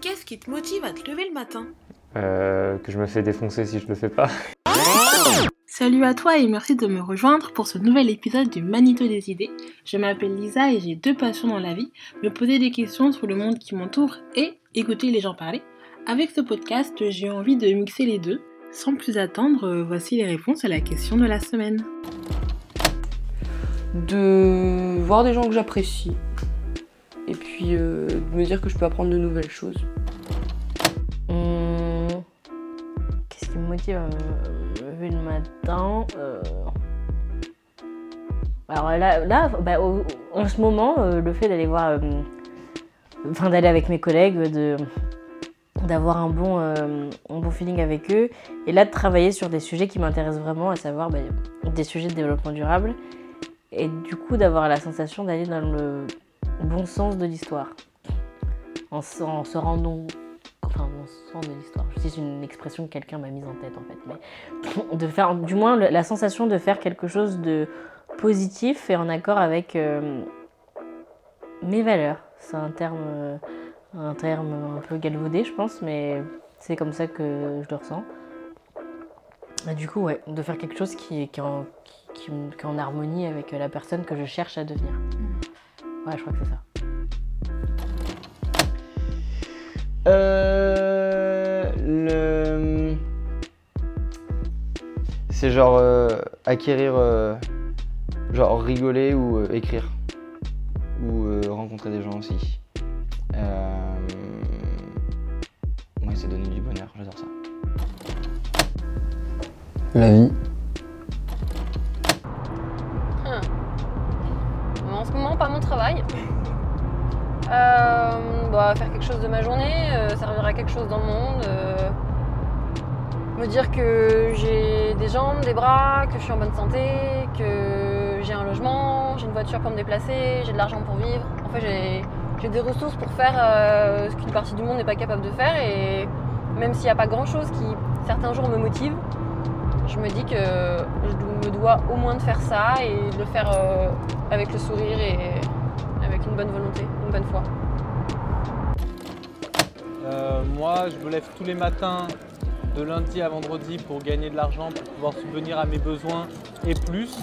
Qu'est-ce qui te motive à te lever le matin Euh, que je me fais défoncer si je le fais pas. Salut à toi et merci de me rejoindre pour ce nouvel épisode du Manito des idées. Je m'appelle Lisa et j'ai deux passions dans la vie, me poser des questions sur le monde qui m'entoure et écouter les gens parler. Avec ce podcast, j'ai envie de mixer les deux. Sans plus attendre, euh, voici les réponses à la question de la semaine. de voir des gens que j'apprécie euh, de me dire que je peux apprendre de nouvelles choses. Hum, Qu'est-ce qui me motive à me lever le matin Euh, Alors là, là bah, en ce moment, euh, le fait d'aller voir, enfin d'aller avec mes collègues, de d'avoir un bon, un bon feeling avec eux, et là de travailler sur des sujets qui m'intéressent vraiment, à savoir bah, des sujets de développement durable, et du coup d'avoir la sensation d'aller dans le bon sens de l'histoire, en, se- en se rendant enfin mon sens de l'histoire. C'est une expression que quelqu'un m'a mise en tête en fait, mais de faire, du moins la sensation de faire quelque chose de positif et en accord avec euh, mes valeurs. C'est un terme, euh, un terme un peu galvaudé, je pense, mais c'est comme ça que je le ressens. Et du coup, ouais, de faire quelque chose qui qui en harmonie avec la personne que je cherche à devenir. Ouais, je crois que c'est ça. Euh, le... C'est genre euh, acquérir, euh, genre rigoler ou euh, écrire. Ou euh, rencontrer des gens aussi. Euh... Ouais, c'est donner du bonheur, j'adore ça. La vie. Euh, servir à quelque chose dans le monde. euh, me dire que j'ai des jambes, des bras, que je suis en bonne santé, que j'ai un logement, j'ai une voiture pour me déplacer, j'ai de l'argent pour vivre. En fait, j'ai- des ressources pour faire euh, ce qu'une partie du monde n'est pas capable de faire. Et même s'il n'y a pas grand-chose qui, certains jours, me motive, je me dis que je me dois au moins de faire ça et de le faire euh, avec le sourire et avec une bonne volonté, une bonne foi. Euh, moi, je me lève tous les matins de lundi à vendredi pour gagner de l'argent, pour pouvoir subvenir à mes besoins et plus.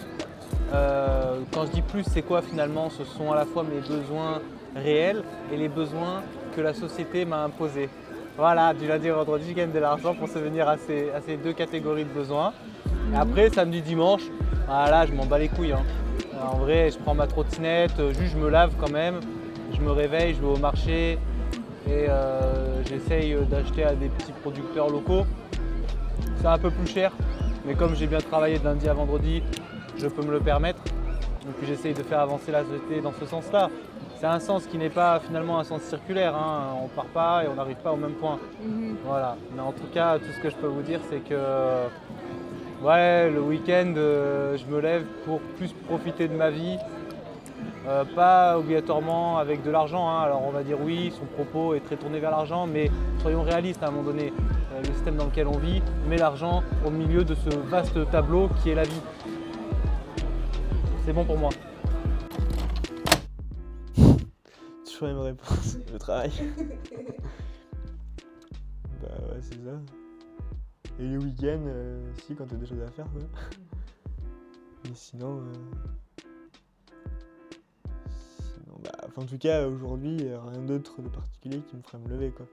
Euh, quand je dis plus, c'est quoi finalement? Ce sont à la fois mes besoins réels et les besoins que la société m'a imposés. Voilà, du lundi au vendredi, je gagne de l'argent pour subvenir à ces, à ces deux catégories de besoins. Et après, samedi, dimanche, voilà, je m'en bats les couilles. hein. En vrai, je prends ma trottinette, euh, juste je me lave quand même, je me réveille, je vais au marché, et euh, j'essaye d'acheter à des petits producteurs locaux. C'est un peu plus cher, mais comme j'ai bien travaillé de lundi à vendredi, je peux me le permettre. Donc j'essaye de faire avancer la société dans ce sens-là. C'est un sens qui n'est pas finalement un sens circulaire, hein. on part pas et on n'arrive pas au même point. Voilà. Mais en tout cas, tout ce que je peux vous dire, c'est que ouais, le week-end, euh, je me lève pour plus profiter de ma vie, euh, pas obligatoirement avec de l'argent. hein. Alors on va dire oui, son propos est très tourné vers l'argent, mais soyons réalistes à un moment donné. Euh, le système dans lequel on vit met l'argent au milieu de ce vaste tableau qui est la vie. C'est bon pour moi. Toujours la même réponse, le travail. bah ouais, c'est ça. Et le week-end, euh, si, quand t'as des choses à faire, quoi. Mais sinon. euh, Sinon, bah, enfin, en tout cas, aujourd'hui, rien d'autre de particulier qui me ferait me lever, quoi.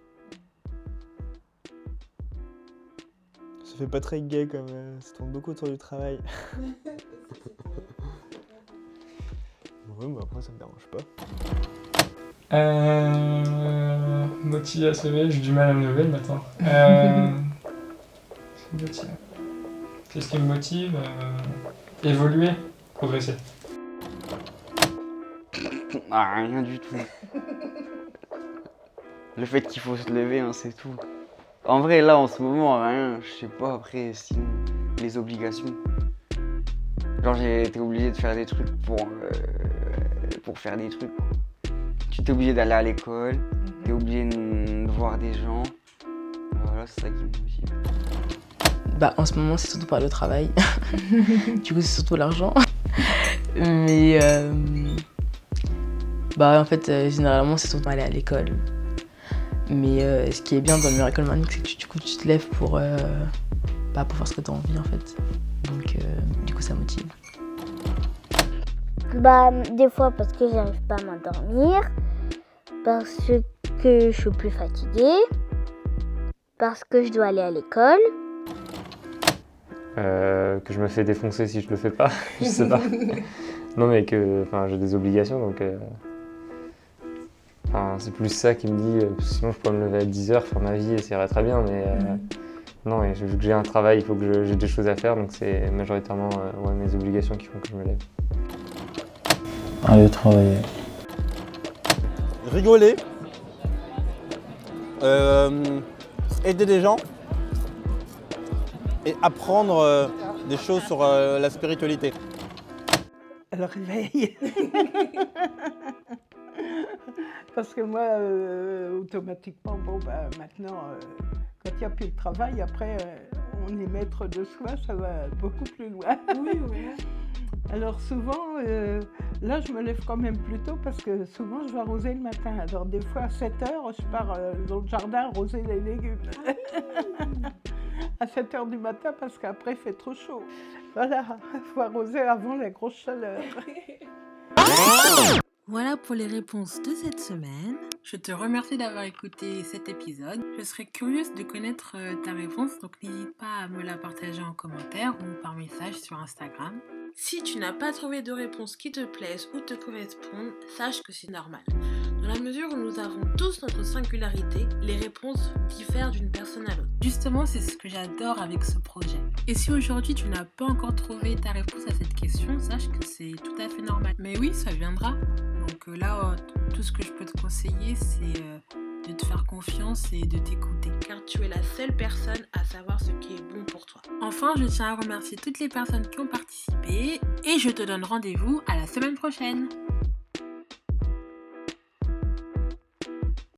Ça fait pas très gay comme euh, ça tourne beaucoup autour du travail. ouais, mais après, ça me dérange pas. Euh... Motivé à se lever, j'ai du mal à me lever le matin. Euh... ce qui me motive. Qu'est-ce qui me motive Euh, Évoluer, progresser? Ah, rien du tout. Le fait qu'il faut se lever, hein, c'est tout. En vrai, là, en ce moment, rien. Je sais pas, après, sinon, les obligations. Genre, j'ai été obligé de faire des trucs pour, euh, pour faire des trucs. Tu t'es obligé d'aller à l'école, t'es obligé de, de voir des gens. Voilà, c'est ça qui me motive. Bah, en ce moment, c'est surtout par le travail. du coup, c'est surtout l'argent. Mais euh, bah, en fait, euh, généralement, c'est surtout aller à l'école. Mais euh, ce qui est bien dans le Miracle Morning, c'est que tu, du coup, tu te lèves pour, euh, bah, pour faire ce que tu as envie en fait. Donc, euh, du coup, ça motive. Bah, des fois parce que j'arrive pas à m'endormir, parce que je suis plus fatiguée, parce que je dois aller à l'école. Euh, que je me fais défoncer si je le fais pas, je sais pas. non mais que enfin, j'ai des obligations donc euh, enfin, c'est plus ça qui me dit euh, sinon je pourrais me lever à 10h faire ma vie et ça irait très bien mais euh, non et vu que j'ai un travail il faut que j'ai des choses à faire donc c'est majoritairement euh, ouais, mes obligations qui font que je me lève. Aller travailler. rigoler, euh, aider des gens et apprendre euh, des choses sur euh, la spiritualité. Le réveil. Parce que moi, euh, automatiquement, bon, bah, maintenant, euh, quand il n'y a plus de travail, après, euh, on est maître de soi, ça va beaucoup plus loin. Alors souvent, là, je me lève quand même plus tôt parce que souvent, je vais arroser le matin. Alors des fois, à 7 heures, je pars dans le jardin arroser les légumes. à 7 heures du matin parce qu'après, il fait trop chaud. Voilà, il faut arroser avant la grosse chaleur. Voilà pour les réponses de cette semaine. Je te remercie d'avoir écouté cet épisode. Je serais curieuse de connaître euh, ta réponse, donc n'hésite pas à me la partager en commentaire ou par message sur Instagram. Si tu n'as pas trouvé de réponse qui te plaise ou te corresponde, sache que c'est normal. Dans la mesure où nous avons tous notre singularité, les réponses diffèrent d'une personne à l'autre. Justement, c'est ce que j'adore avec ce projet. Et si aujourd'hui tu n'as pas encore trouvé ta réponse à cette question, sache que c'est tout à fait normal. Mais oui, ça viendra. Donc euh, là, euh, tout ce que je peux te conseiller, c'est euh, de te faire confiance et de t'écouter. Car tu es la seule personne à savoir ce qui est bon pour toi. Enfin, je tiens à remercier toutes les personnes qui ont participé et je te donne rendez-vous à la semaine prochaine.